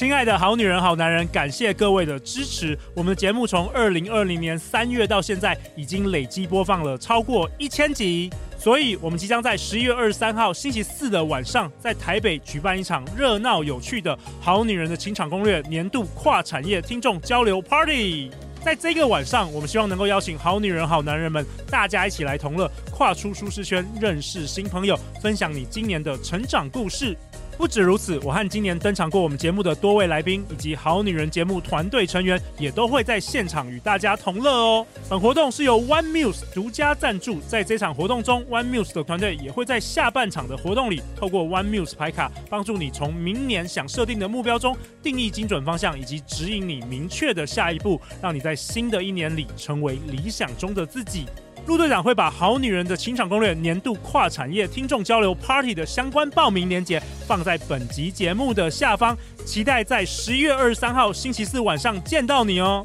亲爱的好女人、好男人，感谢各位的支持。我们的节目从二零二零年三月到现在，已经累计播放了超过一千集。所以，我们即将在十一月二十三号星期四的晚上，在台北举办一场热闹有趣的《好女人的情场攻略》年度跨产业听众交流 Party。在这个晚上，我们希望能够邀请好女人、好男人们，大家一起来同乐，跨出舒适圈，认识新朋友，分享你今年的成长故事。不止如此，我和今年登场过我们节目的多位来宾，以及好女人节目团队成员，也都会在现场与大家同乐哦。本活动是由 One Muse 独家赞助，在这场活动中，One Muse 的团队也会在下半场的活动里，透过 One Muse 牌卡，帮助你从明年想设定的目标中定义精准方向，以及指引你明确的下一步，让你在新的一年里成为理想中的自己。陆队长会把《好女人的情场攻略》年度跨产业听众交流 Party 的相关报名链接放在本集节目的下方，期待在十一月二十三号星期四晚上见到你哦！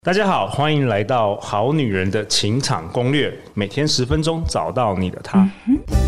大家好，欢迎来到《好女人的情场攻略》，每天十分钟，找到你的他。嗯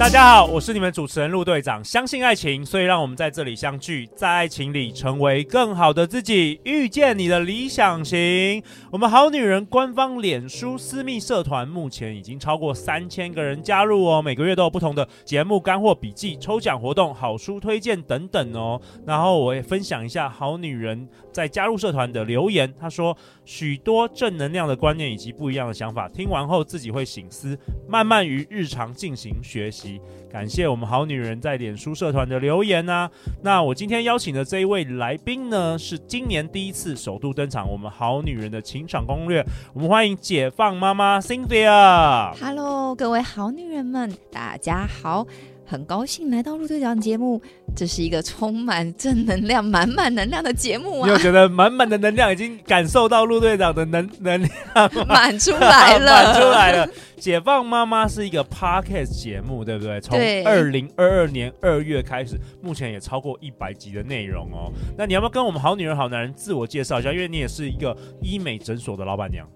大家好，我是你们主持人陆队长。相信爱情，所以让我们在这里相聚，在爱情里成为更好的自己，遇见你的理想型。我们好女人官方脸书私密社团目前已经超过三千个人加入哦，每个月都有不同的节目干货笔记、抽奖活动、好书推荐等等哦。然后我也分享一下好女人在加入社团的留言，她说许多正能量的观念以及不一样的想法，听完后自己会醒思，慢慢于日常进行学习。感谢我们好女人在脸书社团的留言啊。那我今天邀请的这一位来宾呢，是今年第一次首度登场我们好女人的情场攻略。我们欢迎解放妈妈 Cynthia。Hello，各位好女人们，大家好。很高兴来到陆队长节目，这是一个充满正能量、满满能量的节目啊！你有觉得满满的能量已经感受到陆队长的能能量满出来了，满出来了。解放妈妈是一个 podcast 节目，对不对？从二零二二年二月开始，目前也超过一百集的内容哦。那你要不要跟我们好女人、好男人自我介绍一下？因为你也是一个医美诊所的老板娘。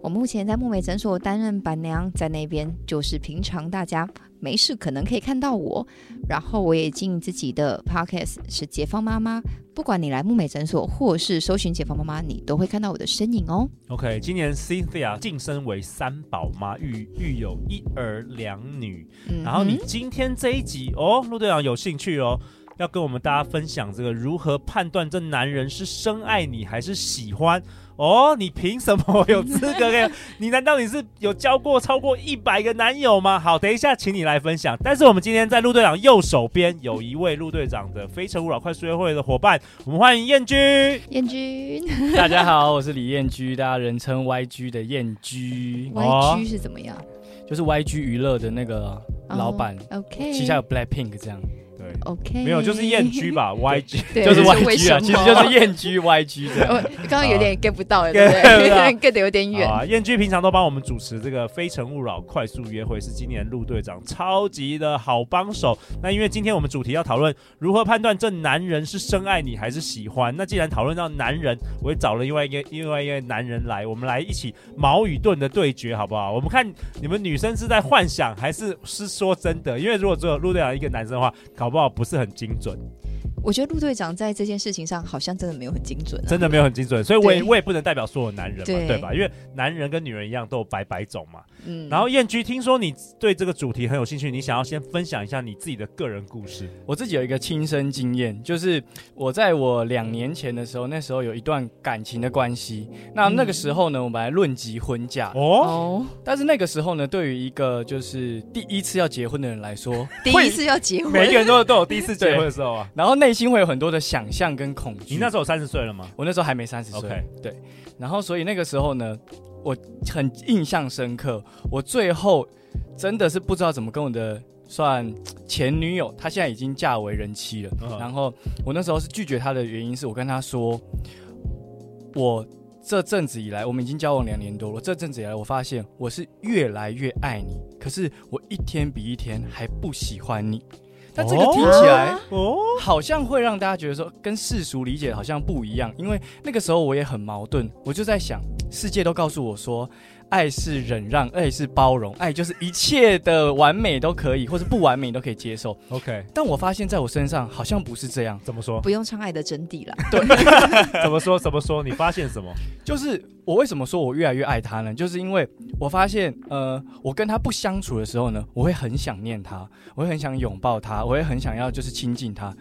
我目前在木美诊所担任板娘，在那边就是平常大家没事可能可以看到我，然后我也进自己的 podcast 是解放妈妈，不管你来木美诊所或是搜寻解放妈妈，你都会看到我的身影哦。OK，今年 Cynthia 晋升为三宝妈，育育有一儿两女，嗯、然后你今天这一集哦，陆队长有兴趣哦。要跟我们大家分享这个如何判断这男人是深爱你还是喜欢哦？你凭什么有资格？你难道你是有交过超过一百个男友吗？好，等一下请你来分享。但是我们今天在陆队长右手边有一位陆队长的非诚勿扰快速约会的伙伴，我们欢迎燕居。燕居，大家好，我是李燕居，大家人称 YG 的燕居。YG 是怎么样？就是 YG 娱乐的那个老板。Oh, OK，旗下有 Blackpink 这样。对，OK，没有，就是燕居吧，YG，就是 YG 啊，其实就是燕居 YG 这样。我刚刚有点 get 不到，对不对？get 的有点远。啊，艳居平常都帮我们主持这个《非诚勿扰》快速约会，是今年陆队长超级的好帮手。那因为今天我们主题要讨论如何判断这男人是深爱你还是喜欢。那既然讨论到男人，我也找了另外一个 另外一个男人来，我们来一起矛与盾的对决，好不好？我们看你们女生是在幻想还是是说真的？因为如果只有陆队长一个男生的话，搞不好不是很精准。我觉得陆队长在这件事情上好像真的没有很精准，啊，真的没有很精准，所以我也我也不能代表所有男人嘛，对，对吧？因为男人跟女人一样都有百百种嘛。嗯。然后燕居，听说你对这个主题很有兴趣，你想要先分享一下你自己的个人故事。我自己有一个亲身经验，就是我在我两年前的时候，那时候有一段感情的关系。那那个时候呢，我们来论及婚嫁哦。但是那个时候呢，对于一个就是第一次要结婚的人来说，第一次要结婚，每个人都都有第一次结婚的时候啊。然后内心会有很多的想象跟恐惧。你那时候三十岁了吗？我那时候还没三十岁。OK，对。然后所以那个时候呢，我很印象深刻。我最后真的是不知道怎么跟我的算前女友，她现在已经嫁为人妻了。Uh -huh. 然后我那时候是拒绝她的原因是我跟她说，我这阵子以来，我们已经交往两年多了。这阵子以来，我发现我是越来越爱你，可是我一天比一天还不喜欢你。但这个听起来哦，好像会让大家觉得说跟世俗理解好像不一样，因为那个时候我也很矛盾，我就在想，世界都告诉我说。爱是忍让，爱是包容，爱就是一切的完美都可以，或者不完美都可以接受。OK，但我发现在我身上好像不是这样。怎么说？不用唱爱的真谛了。对，怎么说？怎么说？你发现什么？就是我为什么说我越来越爱他呢？就是因为我发现，呃，我跟他不相处的时候呢，我会很想念他，我会很想拥抱他，我会很想要就是亲近他。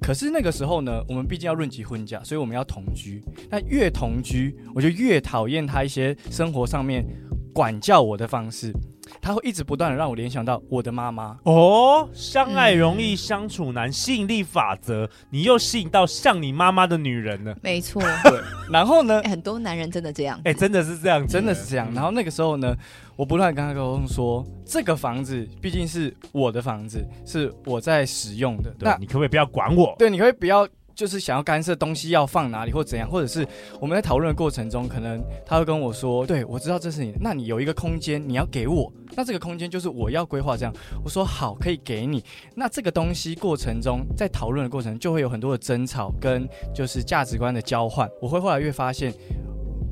可是那个时候呢，我们毕竟要论及婚嫁，所以我们要同居。那越同居，我就越讨厌他一些生活上面管教我的方式。他会一直不断的让我联想到我的妈妈。哦，相爱容易相处难，吸引力法则，你又吸引到像你妈妈的女人了。没错。对。然后呢，很多男人真的这样。哎，真的是这样，真的是这样。然后那个时候呢，我不断跟他沟通说，这个房子毕竟是我的房子，是我在使用的。对，那你可不可以不要管我？对，你可不可以不要。就是想要干涉东西要放哪里或怎样，或者是我们在讨论的过程中，可能他会跟我说：“对，我知道这是你，那你有一个空间，你要给我，那这个空间就是我要规划这样。”我说：“好，可以给你。”那这个东西过程中，在讨论的过程就会有很多的争吵跟就是价值观的交换。我会后来越发现，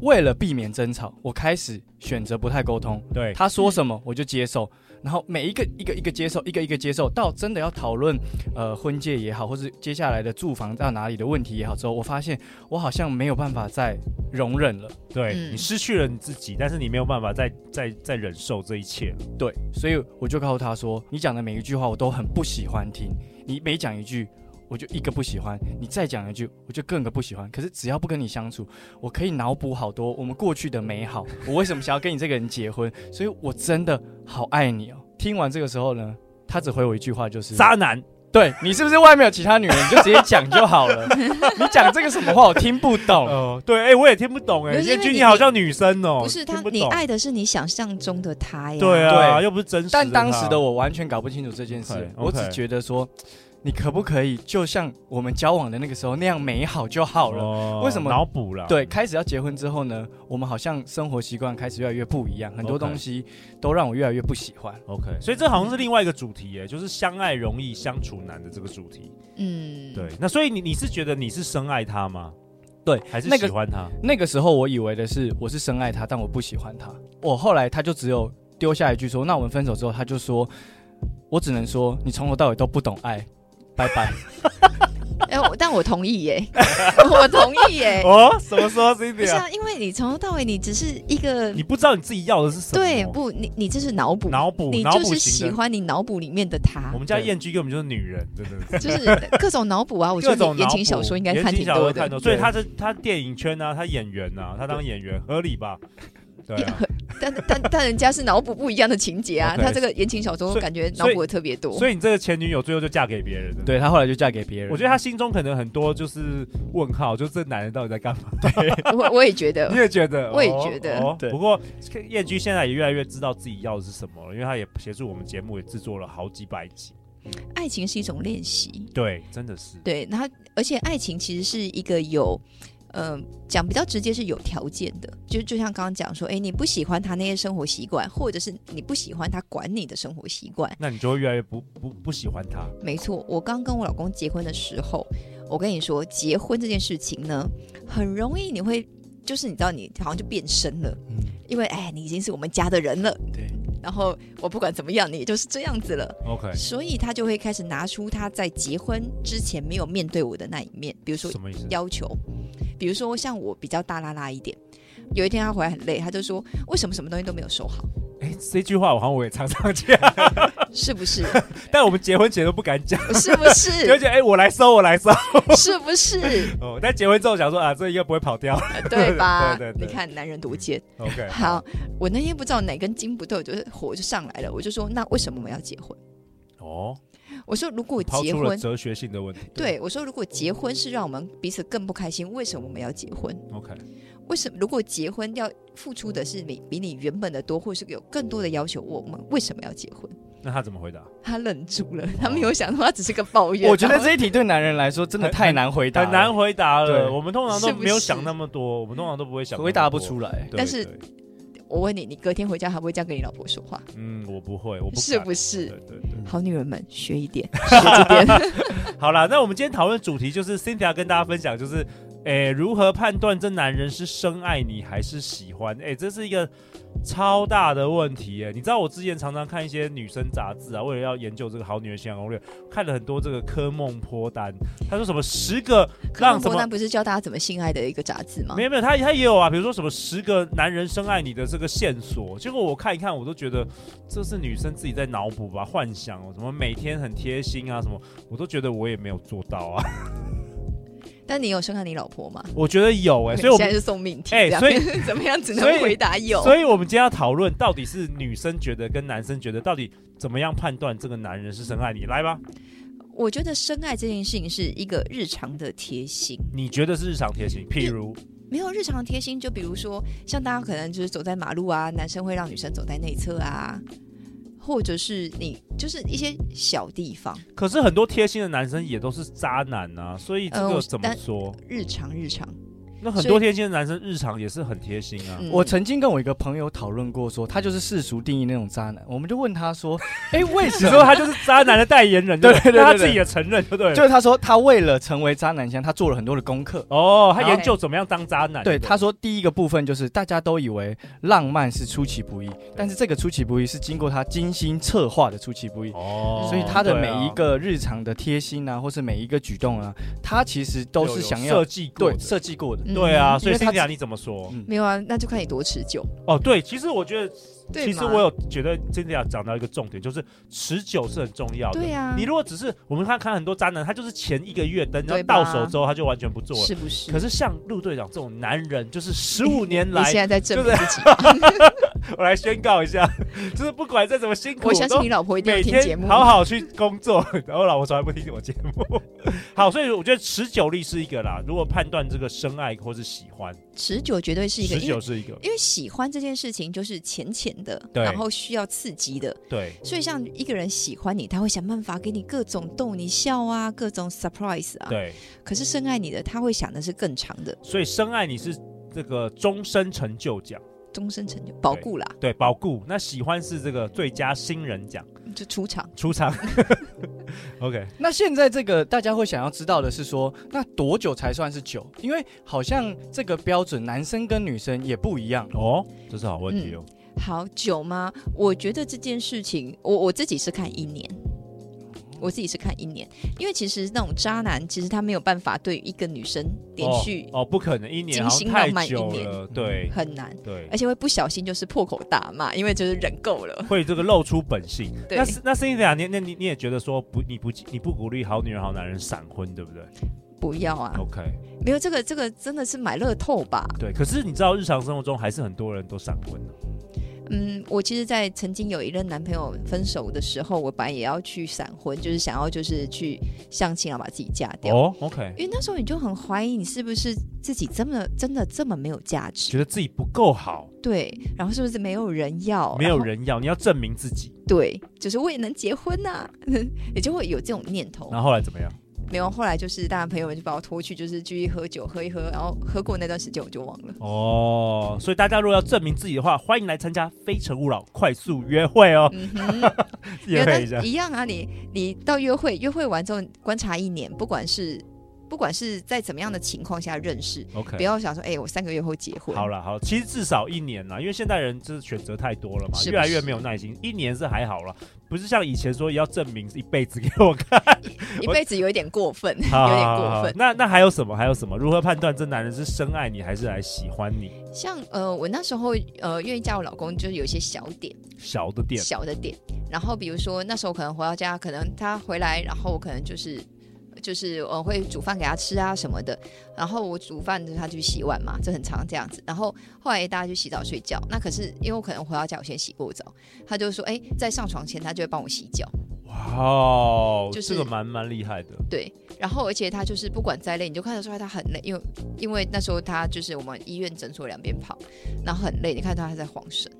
为了避免争吵，我开始选择不太沟通。对，他说什么我就接受。然后每一个一个一个接受，一个一个接受，到真的要讨论呃婚戒也好，或是接下来的住房到哪里的问题也好之后，我发现我好像没有办法再容忍了。对，嗯，你失去了你自己，但是你没有办法再再再忍受这一切了。对，所以我就告诉他说：“你讲的每一句话我都很不喜欢听，你每讲一句。”我就一个不喜欢，你再讲一句，我就更个不喜欢。可是只要不跟你相处，我可以脑补好多我们过去的美好。我为什么想要跟你这个人结婚？所以我真的好爱你哦。听完这个时候呢，他只回我一句话，就是渣男。对，你是不是外面有其他女人？你就直接讲就好了。你讲这个什么话，我听不懂。哦，对，哎、欸，我也听不懂。哎，燕君，你好像女生哦。不是他，你爱的是你想象中的他呀。对啊，又不是真实。但当时的我完全搞不清楚这件事，okay, okay. 我只觉得说。你可不可以就像我们交往的那个时候那样美好就好了？哦、为什么脑补了？对，开始要结婚之后呢，我们好像生活习惯开始越来越不一样，很多东西都让我越来越不喜欢。OK，所以这好像是另外一个主题耶，就是相爱容易相处难的这个主题。嗯，对。那所以你你是觉得你是深爱他吗？对，还是喜欢他？那个，那个时候我以为的是我是深爱他，但我不喜欢他。我后来他就只有丢下一句说：“那我们分手之后，他就说，我只能说你从头到尾都不懂爱。”拜拜。哎，但我同意耶，我同意耶。哦，什么说，Cindy？不是啊，因为你从头到尾，你只是一个，你不知道你自己要的是什么。对，不，你你这是脑补，脑补，你就是喜欢你脑补里面的他。我们家燕居根本就是女人，真的是，就是各种脑补啊。我觉得言情小说应该看挺多的，所以他是他电影圈啊，他演员啊，他当演员合理吧？对啊。但 但但人家是脑补不一样的情节啊他这个言情小说感觉脑补的特别多所，所以你这个前女友最后就嫁给别人了，对，他后来就嫁给别人。我觉得他心中可能很多就是问号，就这男人到底在干嘛？对，我我也觉得，你也觉得，我也觉得。哦哦、不过燕居现在也越来越知道自己要的是什么了，因为他也协助我们节目也制作了好几百集。爱情是一种练习，对，真的是。对，他而且爱情其实是一个有。嗯、呃，讲比较直接是有条件的，就就像刚刚讲说，哎，你不喜欢他那些生活习惯，或者是你不喜欢他管你的生活习惯，那你就会越来越不不不喜欢他。没错，我刚跟我老公结婚的时候，我跟你说，结婚这件事情呢，很容易你会就是你知道你好像就变身了，嗯，因为哎，你已经是我们家的人了，对，然后我不管怎么样，你也就是这样子了，OK，所以他就会开始拿出他在结婚之前没有面对我的那一面，比如说什么意思？比如说，像我比较大拉拉一点，有一天他回来很累，他就说：“为什么什么东西都没有收好？”哎，这句话我好像我也常常讲，是不是？但我们结婚前都不敢讲，是不是？就觉得哎，我来收，我来收，是不是？哦，但结婚之后想说啊，这应该不会跑掉，对吧？对对，你看男人多贱。OK，好，我那天不知道哪根筋不对，就是火就上来了，我就说：“那为什么我们要结婚？”哦。我说，如果结婚，哲学性的问题。对，对我说，如果结婚是让我们彼此更不开心，为什么我们要结婚？OK，为什么如果结婚要付出的是比比你原本的多，或是有更多的要求，我们为什么要结婚？那他怎么回答？他愣住了，他没有想到，他只是个抱怨。我觉得这一题对男人来说真的太难回答，很难回答了。我们通常都没有想那么多，我们通常都不会想，回答不出来。但是。我问你，你隔天回家还不会这样跟你老婆说话？嗯，我不会，我不是不是？对对对，好女人们学一点，学一点。好了，那我们今天讨论主题就是 Cynthia 跟大家分享，就是。诶，如何判断这男人是深爱你还是喜欢？诶，这是一个超大的问题。诶，你知道我之前常常看一些女生杂志啊，为了要研究这个好女人情感攻略，看了很多这个科梦破单。他说什么十个让什么？科梦破单不是教大家怎么性爱的一个杂志吗？没有没有，他他也有啊。比如说什么十个男人深爱你的这个线索，结果我看一看，我都觉得这是女生自己在脑补吧，幻想哦，什么每天很贴心啊，什么，我都觉得我也没有做到啊。但你有深爱你老婆吗？我觉得有哎、欸，所以我们现在是送命题哎、欸，所以 怎么样只能回答有？所以我们今天要讨论到底是女生觉得跟男生觉得到底怎么样判断这个男人是深爱你？来吧，我觉得深爱这件事情是一个日常的贴心。你觉得是日常贴心？譬如没有日常贴心，就比如说像大家可能就是走在马路啊，男生会让女生走在内侧啊。或者是你就是一些小地方，可是很多贴心的男生也都是渣男啊，所以这个怎么说？呃、日常日常。那很多贴心的男生日常也是很贴心啊。我曾经跟我一个朋友讨论过，说他就是世俗定义那种渣男。我们就问他说：“ 哎，为什么他就是渣男的代言人？”对对对，他自己也承认，对不对？就是他说他为了成为渣男，像他做了很多的功课哦，他研究怎么样当渣男。对，他说第一个部分就是大家都以为浪漫是出其不意，但是这个出其不意是经过他精心策划的出其不意哦。所以他的每一个日常的贴心啊，或是每一个举动啊，他其实都是想要设计过，对，设计过的。对啊，所以 Cynthia 你怎么说？没有啊，那就看你多持久。哦，对，其实我觉得，其实我有觉得 Cynthia 讲到一个重点，就是持久是很重要的。对啊，你如果只是我们看看很多渣男，他就是前一个月等到手之后他就完全不做了，是不是？可是像陆队长这种男人，就是十五年来，你现在在证明自己。我来宣告一下，就是不管再怎么辛苦，我相信你老婆一定要听节目，好好去工作。然后老婆从来不听我节目。好，所以我觉得持久力是一个啦。如果判断这个深爱或是喜欢，持久绝对是一个，持久是一个，因为喜欢这件事情就是浅浅的，然后需要刺激的，对。所以像一个人喜欢你，他会想办法给你各种逗你笑啊，各种 surprise 啊，对。可是深爱你的，他会想的是更长的。所以深爱你是这个终身成就奖。终身成就，保固啦，对，保固。那喜欢是这个最佳新人奖，就出场，出场。OK，那现在这个大家会想要知道的是说，那多久才算是久？因为好像这个标准，男生跟女生也不一样哦。这是好问题哦。嗯、好久吗？我觉得这件事情，我我自己是看一年。我自己是看一年，因为其实那种渣男，其实他没有办法对一个女生连续哦，哦不可能一年，精心浪漫一年，对，很难，对，而且会不小心就是破口大骂，因为就是忍够了，会这个露出本性。对，那是那是因为啊，你那你你也觉得说不，你不你不鼓励好女人好男人闪婚，对不对？不要啊，OK，没有这个这个真的是买乐透吧？对，可是你知道日常生活中还是很多人都闪婚的。嗯，我其实，在曾经有一任男朋友分手的时候，我本来也要去闪婚，就是想要就是去相亲，要把自己嫁掉。哦，OK。因为那时候你就很怀疑你是不是自己这么真的这么没有价值，觉得自己不够好。对，然后是不是没有人要？没有人要，你要证明自己。对，就是我也能结婚呐、啊，也就会有这种念头。然后后来怎么样？没有，后来就是大家朋友们就把我拖去，就是继续喝酒，喝一喝，然后喝过那段时间我就忘了。哦，所以大家如果要证明自己的话，欢迎来参加《非诚勿扰》快速约会哦。嗯哼，约会一下一样啊，你你到约会，约会完之后观察一年，不管是。不管是在怎么样的情况下认识，OK，不要想说，哎、欸，我三个月后结婚。好了，好，其实至少一年啦，因为现代人就是选择太多了嘛，是是越来越没有耐心。一年是还好了，不是像以前说要证明一辈子给我看，一辈子有一点过分，有点过分。那那还有什么？还有什么？如何判断这男人是深爱你还是来喜欢你？像呃，我那时候呃愿意嫁我老公，就是有一些小点，小的点，小的点。然后比如说那时候可能回到家，可能他回来，然后我可能就是。就是我会煮饭给他吃啊什么的，然后我煮饭他就去洗碗嘛，这很常这样子。然后后来大家去洗澡睡觉，那可是因为我可能回到家我先洗过澡，他就说哎，在上床前他就会帮我洗脚。哇，就是这个蛮蛮厉害的。对，然后而且他就是不管再累，你就看得出来他很累，因为因为那时候他就是我们医院诊所两边跑，然后很累，你看他还在晃神。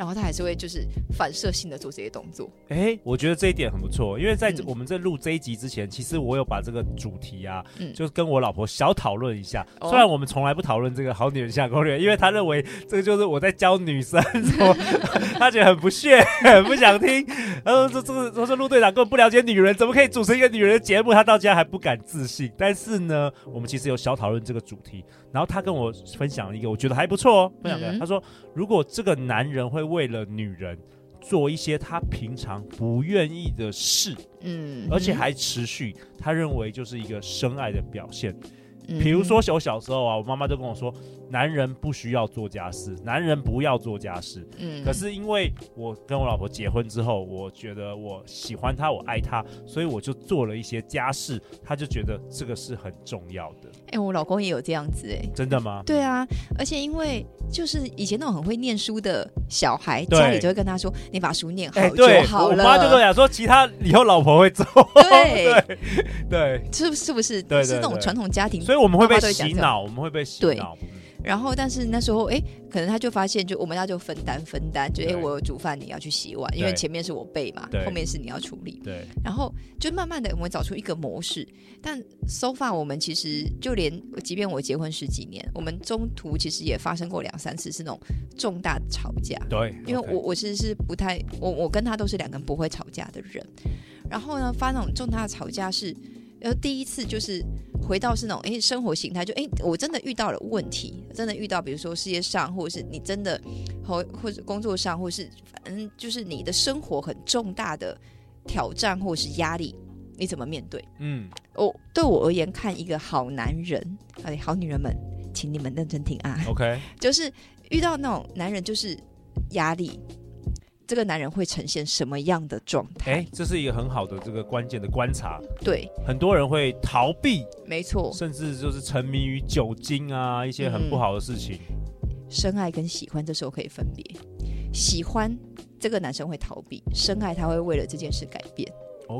然后他还是会就是反射性的做这些动作。哎、欸，我觉得这一点很不错，因为在我们在录这一集之前，嗯、其实我有把这个主题啊，嗯、就是跟我老婆小讨论一下。虽然我们从来不讨论这个好女人下攻略，因为他认为这个就是我在教女生，说 他觉得很不屑，很不想听。然后这这个说是陆队长根本不了解女人，怎么可以主持一个女人的节目？他到现在还不敢自信。但是呢，我们其实有小讨论这个主题，然后他跟我分享了一个，我觉得还不错哦。分享给他，他说，如果这个男人会为了女人做一些他平常不愿意的事，嗯，而且还持续，他认为就是一个深爱的表现。比如说，我小时候啊，我妈妈就跟我说，男人不需要做家事，男人不要做家事。嗯，可是因为我跟我老婆结婚之后，我觉得我喜欢她，我爱她，所以我就做了一些家事，她就觉得这个是很重要的。哎、欸，我老公也有这样子、欸，哎，真的吗？对啊，而且因为就是以前那种很会念书的小孩，家里就会跟他说：“你把书念好就好了。欸”我妈就跟我讲说：“其他以后老婆会做。对” 对对，是是不是？对，对，对，是那种传统家庭，所以我们会被洗脑，我们会被洗脑。然后，但是那时候，哎，可能他就发现，就我们家就分担分担，就哎，我煮饭，你要去洗碗，因为前面是我备嘛，后面是你要处理。对。然后就慢慢的，我们找出一个模式。但 so far，我们其实就连，即便我结婚十几年，我们中途其实也发生过两三次是那种重大的吵架。对。因为我我其实是不太，我我跟他都是两个人不会吵架的人。然后呢，发那种重大的吵架是。呃第一次就是回到是那种哎生活形态，就哎我真的遇到了问题，真的遇到比如说事业上，或者是你真的或或者工作上，或是反正就是你的生活很重大的挑战或是压力，你怎么面对？嗯，我对我而言，看一个好男人，哎，好女人们，请你们认真听啊。OK，就是遇到那种男人就是压力。这个男人会呈现什么样的状态？哎，这是一个很好的这个关键的观察。对，很多人会逃避，没错，甚至就是沉迷于酒精啊，一些很不好的事情。嗯，深爱跟喜欢这时候可以分别。喜欢这个男生会逃避，深爱他会为了这件事改变。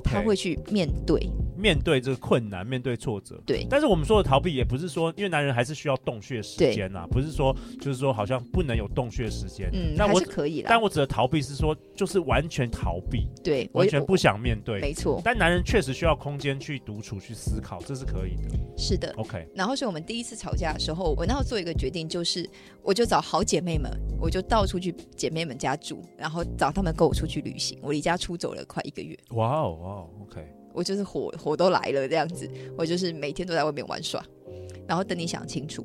他会去面对，面对这个困难，面对挫折。对，但是我们说的逃避，也不是说，因为男人还是需要洞穴时间呐，不是说就是说好像不能有洞穴时间。嗯，那我还是可以啦。但我指的逃避是说，就是完全逃避，对，完全不想面对。没错。但男人确实需要空间去独处、去思考，这是可以的。是的。OK。然后是我们第一次吵架的时候，我那时候做一个决定，就是我就找好姐妹们，我就到处去姐妹们家住，然后找他们跟我出去旅行。我离家出走了快一个月。哇哦，哇哦，OK。我就是火火都来了这样子，我就是每天都在外面玩耍，然后等你想清楚，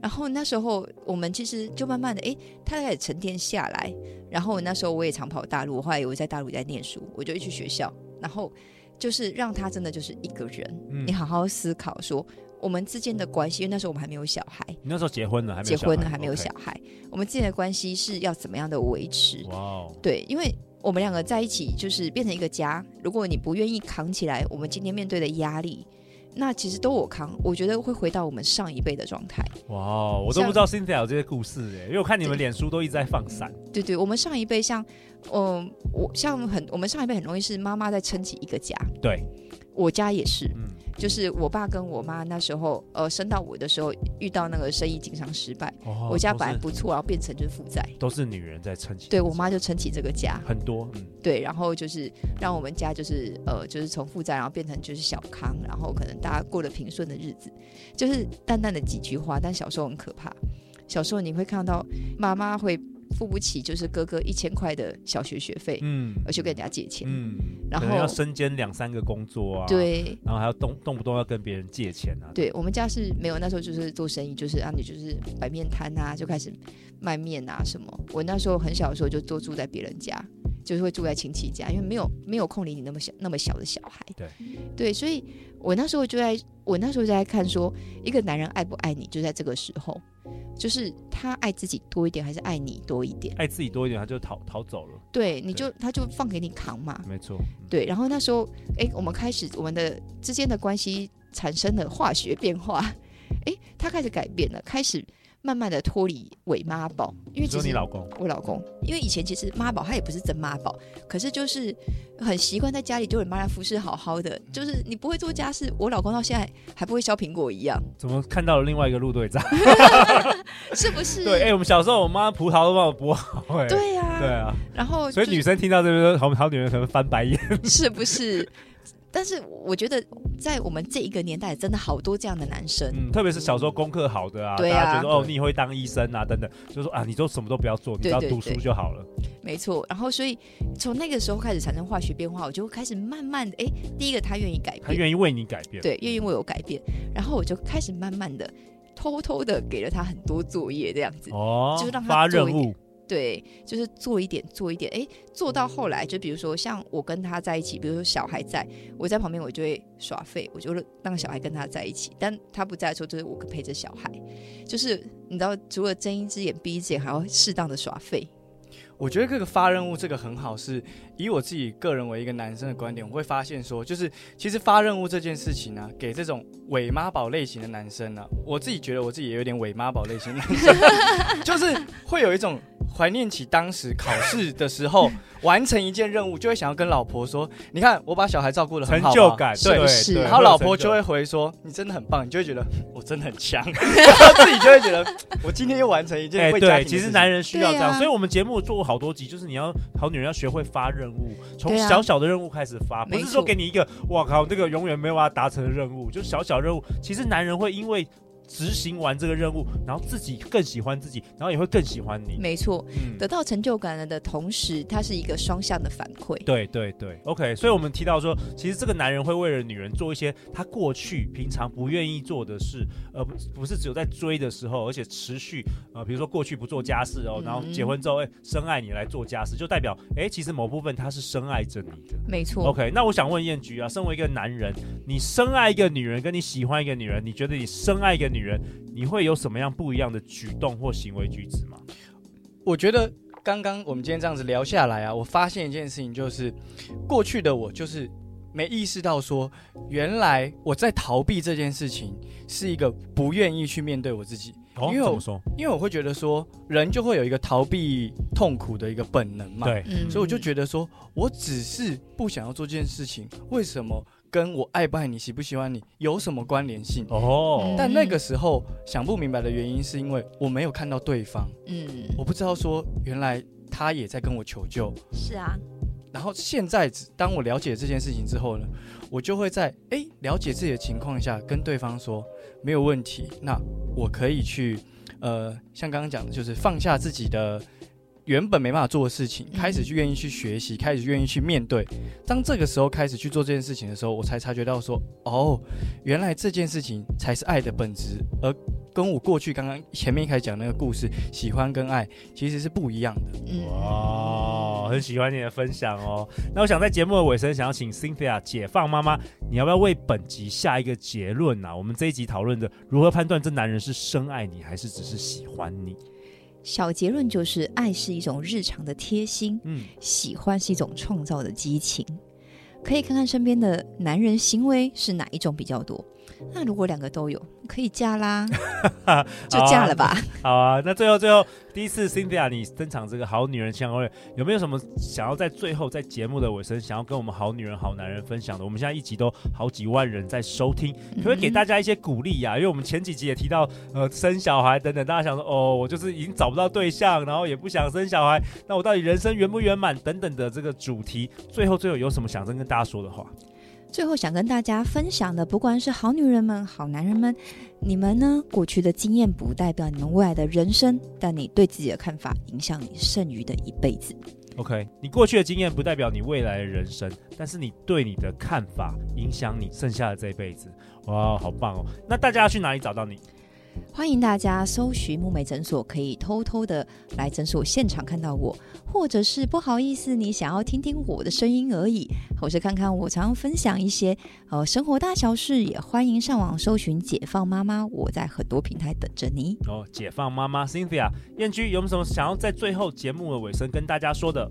然后那时候我们其实就慢慢的，哎，他开始沉淀下来，然后那时候我也常跑大陆，我后来我在大陆在念书，我就一去学校，然后就是让他真的就是一个人，嗯、你好好思考说我们之间的关系，因为那时候我们还没有小孩，你那时候结婚了还没结婚了还没有小孩我们之间的关系是要怎么样的维持？哇哦，对，因为。我们两个在一起就是变成一个家。如果你不愿意扛起来，我们今天面对的压力，那其实都我扛。我觉得会回到我们上一辈的状态。哇，我都不知道 Cynthia 有这些故事哎，因为我看你们脸书都一直在放闪。对对，我们上一辈像，嗯，我像很，我们上一辈很容易是妈妈在撑起一个家。对，我家也是。嗯。就是我爸跟我妈那时候，呃，生到我的时候遇到那个生意经商失败，哦、我家本来不错，然后变成就是负债，都是女人在撑起。对，我妈就撑起这个家，很多，嗯，对，然后就是让我们家就是呃，就是从负债然后变成就是小康，然后可能大家过得平顺的日子，就是淡淡的几句话，但小时候很可怕。小时候你会看到妈妈会。付不起就是哥哥一千块的小学学费，嗯，而去跟人家借钱，嗯，然后要身兼两三个工作啊，对，然后还要动动不动要跟别人借钱啊。对，我们家是没有，那时候就是做生意，就是啊，你就是摆面摊啊，就开始卖面啊什么。我那时候很小的时候就都住在别人家，就是会住在亲戚家，因为没有没有空理你那么小那么小的小孩。对，对，所以我那时候就在，我那时候就在看说，一个男人爱不爱你，就在这个时候。就是他爱自己多一点，还是爱你多一点？爱自己多一点，他就逃逃走了。对，你就他就放给你扛嘛。没错。对，然后那时候，哎，我们开始我们的之间的关系产生了化学变化。哎，他开始改变了，开始慢慢的脱离伪妈宝，因为其实你老公，我老公，因为以前其实妈宝他也不是真妈宝，可是就是很习惯在家里就会妈来服侍好好的，就是你不会做家事，我老公到现在还不会削苹果一样。怎么看到了另外一个陆队长？是不是？对，哎、欸，我们小时候我妈葡萄都帮我剥好，哎，对呀、啊，对啊，然后所以女生听到这边好好女人可能翻白眼，是不是？但是我觉得，在我们这一个年代，真的好多这样的男生，嗯，特别是小时候功课好的啊，对啊，大家觉得哦，你会当医生啊，等等，就说啊，你都什么都不要做，你只要读书就好了。没错，然后所以从那个时候开始产生化学变化，我就开始慢慢的，哎，第一个他愿意改变，他愿意为你改变，对，愿意为我改变，然后我就开始慢慢的、偷偷的给了他很多作业，这样子，哦，就是让他发任务。对，就是做一点，做一点，哎，做到后来，就比如说像我跟他在一起，比如说小孩在，我在旁边，我就会耍废，我就让小孩跟他在一起，但他不在的时候，就是我陪着小孩，就是你知道，除了睁一只眼闭一只眼，还要适当的耍废。我觉得这个发任务这个很好，是以我自己个人为一个男生的观点，我会发现说，就是其实发任务这件事情呢、啊，给这种伪妈宝类型的男生呢、我自己觉得我自己也有点伪妈宝类型的男生，就是会有一种。怀念起当时考试的时候，完成一件任务，就会想要跟老婆说：“你看，我把小孩照顾的很好。”成就感，对，是。然后老婆就会回说：“你真的很棒。”你就会觉得我真的很强，然 后自己就会觉得我今天又完成一件。对，其实男人需要这样，啊、所以我们节目做过好多集，就是你要好女人要学会发任务，从小小的任务开始发，不是说给你一个哇靠，这个永远没有办法达成的任务，就小小任务。其实男人会因为。执行完这个任务，然后自己更喜欢自己，然后也会更喜欢你。没错，嗯，得到成就感了的同时，它是一个双向的反馈。对对对，OK。所以我们提到说，其实这个男人会为了女人做一些他过去平常不愿意做的事，呃不不是只有在追的时候，而且持续呃，比如说过去不做家事哦，然后结婚之后哎深爱你来做家事，就代表哎其实某部分他是深爱着你的。没错。OK，那我想问燕菊啊，身为一个男人，你深爱一个女人，跟你喜欢一个女人，你觉得你深爱一个女人，你会有什么样不一样的举动或行为举止吗？我觉得刚刚我们今天这样子聊下来啊，我发现一件事情，就是过去的我就是没意识到说，原来我在逃避这件事情，是一个不愿意去面对我自己。哦，因为我怎么说？因为我会觉得说，人就会有一个逃避痛苦的一个本能嘛。对，所以我就觉得说，我只是不想要做这件事情，为什么？跟我爱不爱你、喜不喜欢你有什么关联性？哦，但那个时候想不明白的原因，是因为我没有看到对方。嗯，我不知道说原来他也在跟我求救。是啊。然后现在，当我了解这件事情之后呢，我就会在哎了解自己的情况下跟对方说没有问题。那我可以去呃，像刚刚讲的，就是放下自己的。原本没办法做的事情，开始去愿意去学习，开始愿意去面对。当这个时候开始去做这件事情的时候，我才察觉到说，哦，原来这件事情才是爱的本质，而跟我过去刚刚前面一开始讲那个故事，喜欢跟爱其实是不一样的。哇，很喜欢你的分享哦。那我想在节目的尾声，想要请 Cynthia 解放妈妈，你要不要为本集下一个结论呢、啊？我们这一集讨论的如何判断这男人是深爱你，还是只是喜欢你？小结论就是，爱是一种日常的贴心，嗯，喜欢是一种创造的激情。可以看看身边的男人行为是哪一种比较多。那如果两个都有，可以嫁啦，就嫁了吧。好啊，好啊，那最后最后，第一次 Cynthia 你登场这个好女人相会，有没有什么想要在最后在节目的尾声，想要跟我们好女人好男人分享的？我们现在一集都好几万人在收听，可不可以给大家一些鼓励呀、啊？因为我们前几集也提到，呃，生小孩等等，大家想说，哦，我就是已经找不到对象，然后也不想生小孩，那我到底人生圆不圆满等等的这个主题，最后最后有什么想跟跟大家说的话？最后想跟大家分享的，不管是好女人们、好男人们，你们呢，过去的经验不代表你们未来的人生，但你对自己的看法影响你剩余的一辈子。OK，你过去的经验不代表你未来的人生，但是你对你的看法影响你剩下的这一辈子。哇，好棒哦！那大家要去哪里找到你？欢迎大家搜寻木美诊所，可以偷偷的来诊所现场看到我，或者是不好意思，你想要听听我的声音而已，或是看看我常常分享一些呃生活大小事，也欢迎上网搜寻解放妈妈，我在很多平台等着你哦。解放妈妈 Cynthia，燕居有没有什么想要在最后节目的尾声跟大家说的？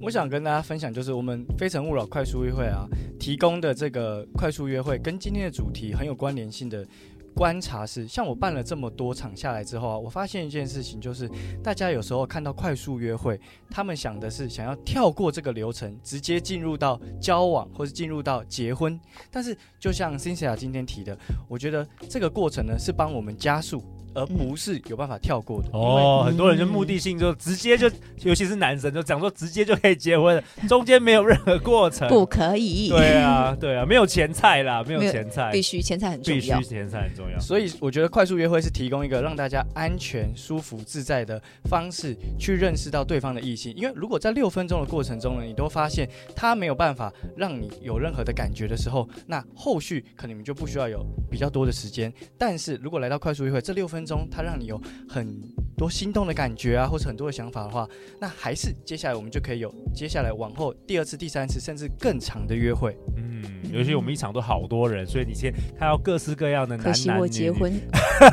我想跟大家分享，就是我们非诚勿扰快速约会啊提供的这个快速约会，跟今天的主题很有关联性的。观察是，像我办了这么多场下来之后啊，我发现一件事情，就是大家有时候看到快速约会，他们想的是想要跳过这个流程，直接进入到交往或是进入到结婚。但是就像 Cynthia 今天提的，我觉得这个过程呢是帮我们加速。而不是有办法跳过的哦，很多人就目的性就直接就，尤其是男生就讲说直接就可以结婚了，中间没有任何过程，不可以。对啊，对啊，没有前菜啦，没有前菜，必须前菜很重要，必须前菜很重要。所以我觉得快速约会是提供一个让大家安全、舒服、自在的方式去认识到对方的异性。因为如果在六分钟的过程中呢，你都发现他没有办法让你有任何的感觉的时候，那后续可能你们就不需要有比较多的时间。但是如果来到快速约会，这六分中他让你有很多心动的感觉啊，或者很多的想法的话，那还是接下来我们就可以有接下来往后第二次、第三次，甚至更长的约会。嗯，尤其我们一场都好多人，所以你先看到各式各样的男男女女。可惜我结婚，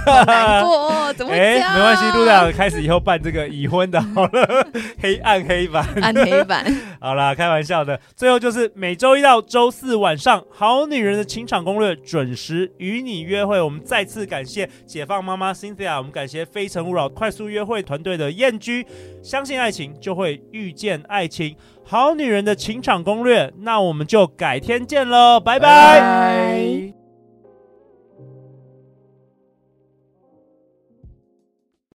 好难过哦，怎么 哎？欸、没关系，路长开始以后办这个已婚的，好了，黑暗黑版，暗黑版。好啦，开玩笑的。最后就是每周一到周四晚上，《好女人的情场攻略》准时与你约会。我们再次感谢解放妈妈 Cynthia，我们感谢非诚勿扰快速约会团队的燕居。相信爱情，就会遇见爱情。好女人的情场攻略，那我们就改天见喽，拜拜。